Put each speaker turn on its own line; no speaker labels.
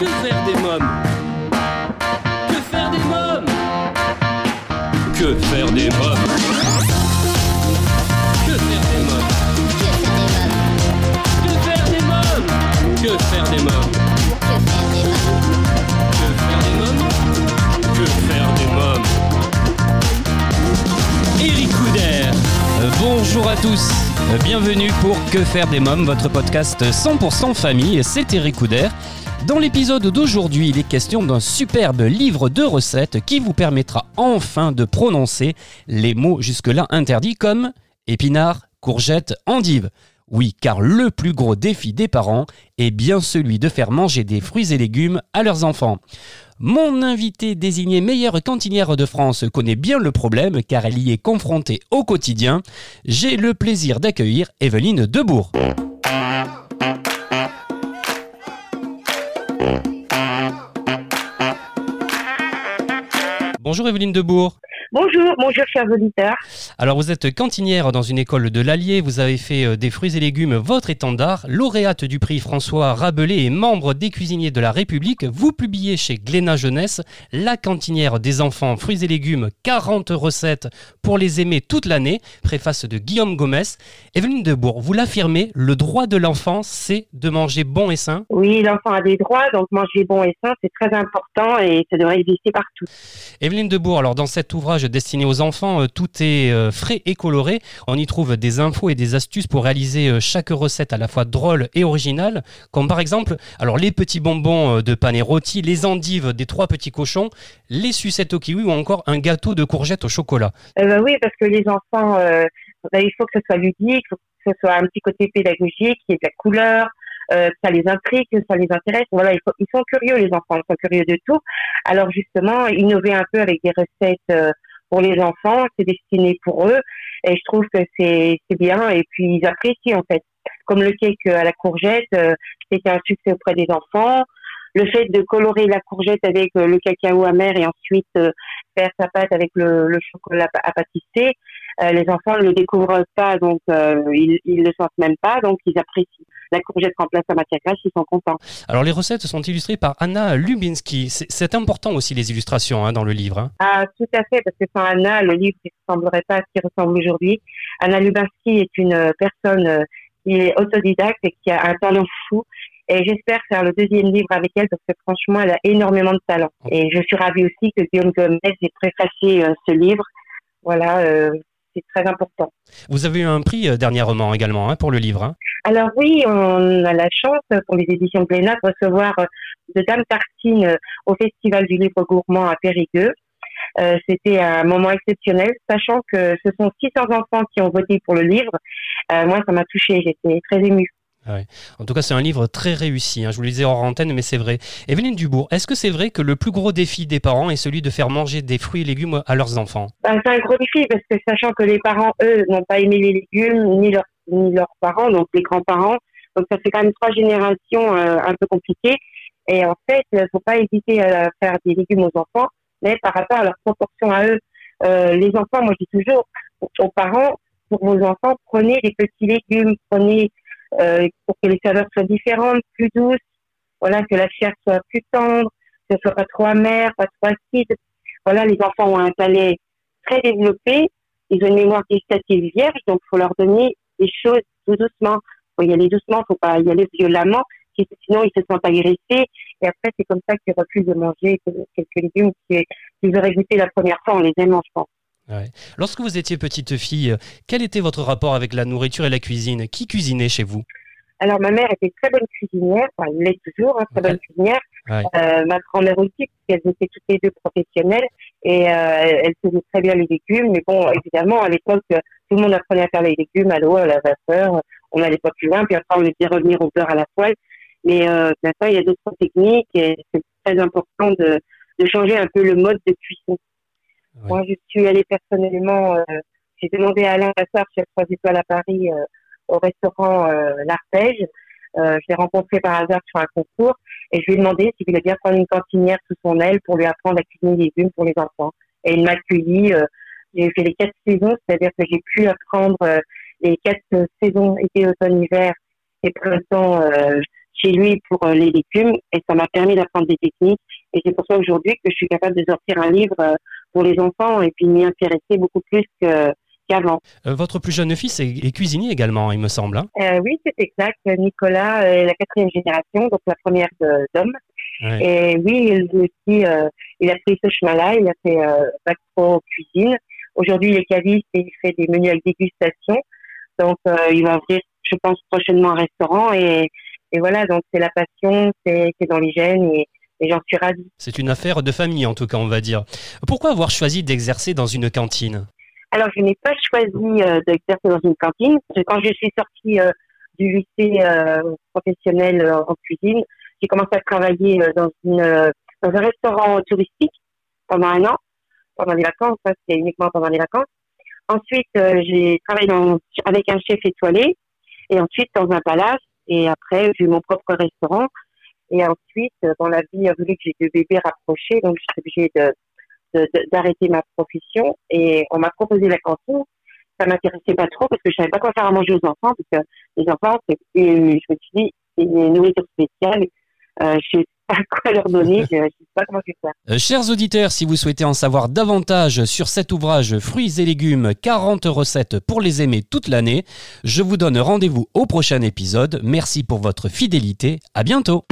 Que faire des mômes Que faire des mômes Que faire des mômes Que faire des mômes Que faire des mômes Que faire des mômes Que faire des mômes Que faire des mômes Eric Couder.
Bonjour à tous, bienvenue pour Que faire des mômes, votre podcast 100% famille, c'est Eric Couder. Dans l'épisode d'aujourd'hui, il est question d'un superbe livre de recettes qui vous permettra enfin de prononcer les mots jusque-là interdits comme épinards, courgettes, endives. Oui, car le plus gros défi des parents est bien celui de faire manger des fruits et légumes à leurs enfants. Mon invité désigné meilleure cantinière de France connaît bien le problème car elle y est confrontée au quotidien. J'ai le plaisir d'accueillir Evelyne Debourg. Bonjour Evelyne Debourg.
Bonjour, bonjour chers auditeurs.
Alors vous êtes cantinière dans une école de l'Allier, vous avez fait euh, des fruits et légumes votre étendard, lauréate du prix François Rabelais et membre des cuisiniers de la République, vous publiez chez Glénat Jeunesse La cantinière des enfants fruits et légumes 40 recettes pour les aimer toute l'année, préface de Guillaume Gomez. Evelyne Debourg, vous l'affirmez, le droit de l'enfant c'est de manger bon et sain.
Oui, l'enfant a des droits, donc manger bon et sain, c'est très important et ça devrait exister partout.
Evelyne Debourg, alors dans cet ouvrage destiné aux enfants, euh, tout est euh, frais et coloré. On y trouve des infos et des astuces pour réaliser euh, chaque recette à la fois drôle et originale, comme par exemple alors les petits bonbons de pané rôti, les endives des trois petits cochons, les sucettes au kiwi ou encore un gâteau de courgettes au chocolat.
Euh, bah oui, parce que les enfants, bah, il faut que ce soit ludique, faut que ce soit un petit côté pédagogique, qu'il y ait de la couleur, euh, ça les intrigue, ça les intéresse. Voilà, ils, sont curieux les enfants, ils sont curieux de tout. Alors justement, innover un peu avec des recettes pour les enfants, c'est destiné pour eux, et je trouve que c'est bien. Et puis ils apprécient en fait. Comme le cake à la courgette, euh, c'était un succès auprès des enfants. Le fait de colorer la courgette avec euh, le cacao amer et ensuite euh, faire sa pâte avec le, le chocolat à pâtisser, euh, les enfants ne le découvrent pas, donc euh, ils, ils le sentent même pas, donc ils apprécient. La courgette remplace la matière grasse, ils sont contents.
Alors les recettes sont illustrées par Anna Lubinski. C'est- important aussi les illustrations hein, dans le livre. hein.
Ah, tout à fait, parce que sans Anna, le livre ne ressemblerait pas à ce qu'il ressemble aujourd'hui. Anna Lubinski est une personne euh, qui est autodidacte et qui a un talent fou. Et j'espère faire le deuxième livre avec elle parce que franchement, elle a énormément de talent. Et je suis ravie aussi que Guillaume Gomez ait préfacé euh, ce livre. Voilà, euh, c'est très important.
Vous avez eu un prix euh, dernièrement également hein, pour le livre. hein.
Alors oui, on a la chance pour les éditions Glénat de recevoir euh, de Dame Tartine euh, au Festival du livre gourmand à Périgueux. Euh, C'était un moment exceptionnel, sachant que ce sont 600 enfants qui ont voté pour le livre. Euh, moi, ça m'a touchée, j'étais très émue.
En tout cas, c'est un livre très réussi. hein. Je vous le disais hors antenne, mais c'est vrai. Evelyne Dubourg, est-ce que c'est vrai que le plus gros défi des parents est celui de faire manger des fruits et légumes à leurs enfants?
Ben, c'est un gros défi parce que sachant que les parents, eux, n'ont pas aimé les légumes, ni, leurs ni leurs parents, donc les grands-parents, donc ça fait quand même trois générations euh, un peu compliquées. Et en fait, il ne faut pas hésiter à faire des légumes aux enfants, mais par rapport à leur proportion à eux. Euh, les enfants, moi je dis toujours aux parents, pour vos enfants, prenez des petits légumes, prenez euh, pour que les saveurs soient différentes, plus douces, voilà, que la chair soit plus tendre, que ce soit pas trop amer, pas trop acide. Voilà, les enfants ont un palais très développé, ils ont une mémoire gustative vierge, donc faut leur donner des choses tout doucement. Faut y aller doucement, faut pas y aller violemment, sinon ils se sentent agressés. Et après, c'est comme ça qu'ils refusent de manger quelques légumes qui- qu'ils auraient goûté la première fois en les aimant, je.
Ouais. Lorsque vous étiez petite fille, quel était votre rapport avec la nourriture et la cuisine? Qui cuisinait chez vous?
Alors, ma mère était très bonne cuisinière, enfin, elle l'est toujours, hein, très
Ouais.
bonne cuisinière.
Ouais.
Euh, ma grand-mère aussi, parce qu'elles étaient toutes les deux professionnelles et euh, elles faisaient très bien les légumes. Mais bon, évidemment, à l'époque, tout le monde apprenait à faire les légumes à l'eau, à la vapeur. On n'allait pas plus loin, puis après, on était revenir au beurre à la poêle. Mais euh, maintenant, il y a d'autres techniques et c'est très important de, de changer un peu le mode de cuisson. Moi, je suis allée personnellement, euh, j'ai demandé à Alain Lassard, chef 3 étoiles à Paris, euh, au restaurant euh, L'Arpège. Je l'ai rencontré par hasard sur un concours et je lui ai demandé s'il voulait bien prendre une cantinière sous son aile pour lui apprendre à cuisiner des légumes pour les enfants. Et il m'a accueilli. j'ai fait les quatre saisons, c'est-à-dire que j'ai pu apprendre les quatre saisons été, automne, hiver et printemps euh, chez lui pour les légumes et ça m'a permis d'apprendre des techniques. Et c'est pour ça aujourd'hui que je suis capable de sortir un livre euh, pour les enfants et puis m'y intéresser beaucoup plus que, qu'avant.
Euh, votre plus jeune fils est, est cuisinier également, il me semble. hein
Euh, oui, c'est exact. Nicolas est la quatrième génération, donc la première d'hommes.
Ouais.
Et oui, il, aussi, euh, il a pris ce chemin-là. Il a fait euh, bac pro cuisine. Aujourd'hui, il est caviste et il fait des menus avec dégustation. Donc, il va ouvrir, je pense, prochainement un restaurant. Et, et voilà, donc c'est la passion, c'est c'est dans les gènes et, et j'en suis ravie.
C'est une affaire de famille en tout cas, on va dire. Pourquoi avoir choisi d'exercer dans une cantine
Alors, je n'ai pas choisi euh, d'exercer dans une cantine. Quand je suis sortie euh, du lycée euh, professionnel en cuisine, j'ai commencé à travailler dans, une, dans un restaurant touristique pendant un an, pendant les vacances. Ça, c'était uniquement pendant les vacances. Ensuite, j'ai travaillé dans, avec un chef étoilé et ensuite dans un palace. Et après, j'ai eu mon propre restaurant. Et ensuite, euh, dans la vie, vu que j'ai deux bébés rapprochés, donc je suis obligée de, de- d'arrêter ma profession et on m'a proposé la cantine. Ça m'intéressait pas trop parce que je savais pas quoi faire à manger aux enfants parce que les enfants, c'est, je me suis dit, c'est une nourriture spéciale. Euh, je sais pas quoi leur donner, je, sais pas comment faire.
Euh, Chers auditeurs, si vous souhaitez en savoir davantage sur cet ouvrage Fruits et légumes, 40 recettes pour les aimer toute l'année, je vous donne rendez-vous au prochain épisode. Merci pour votre fidélité. À bientôt.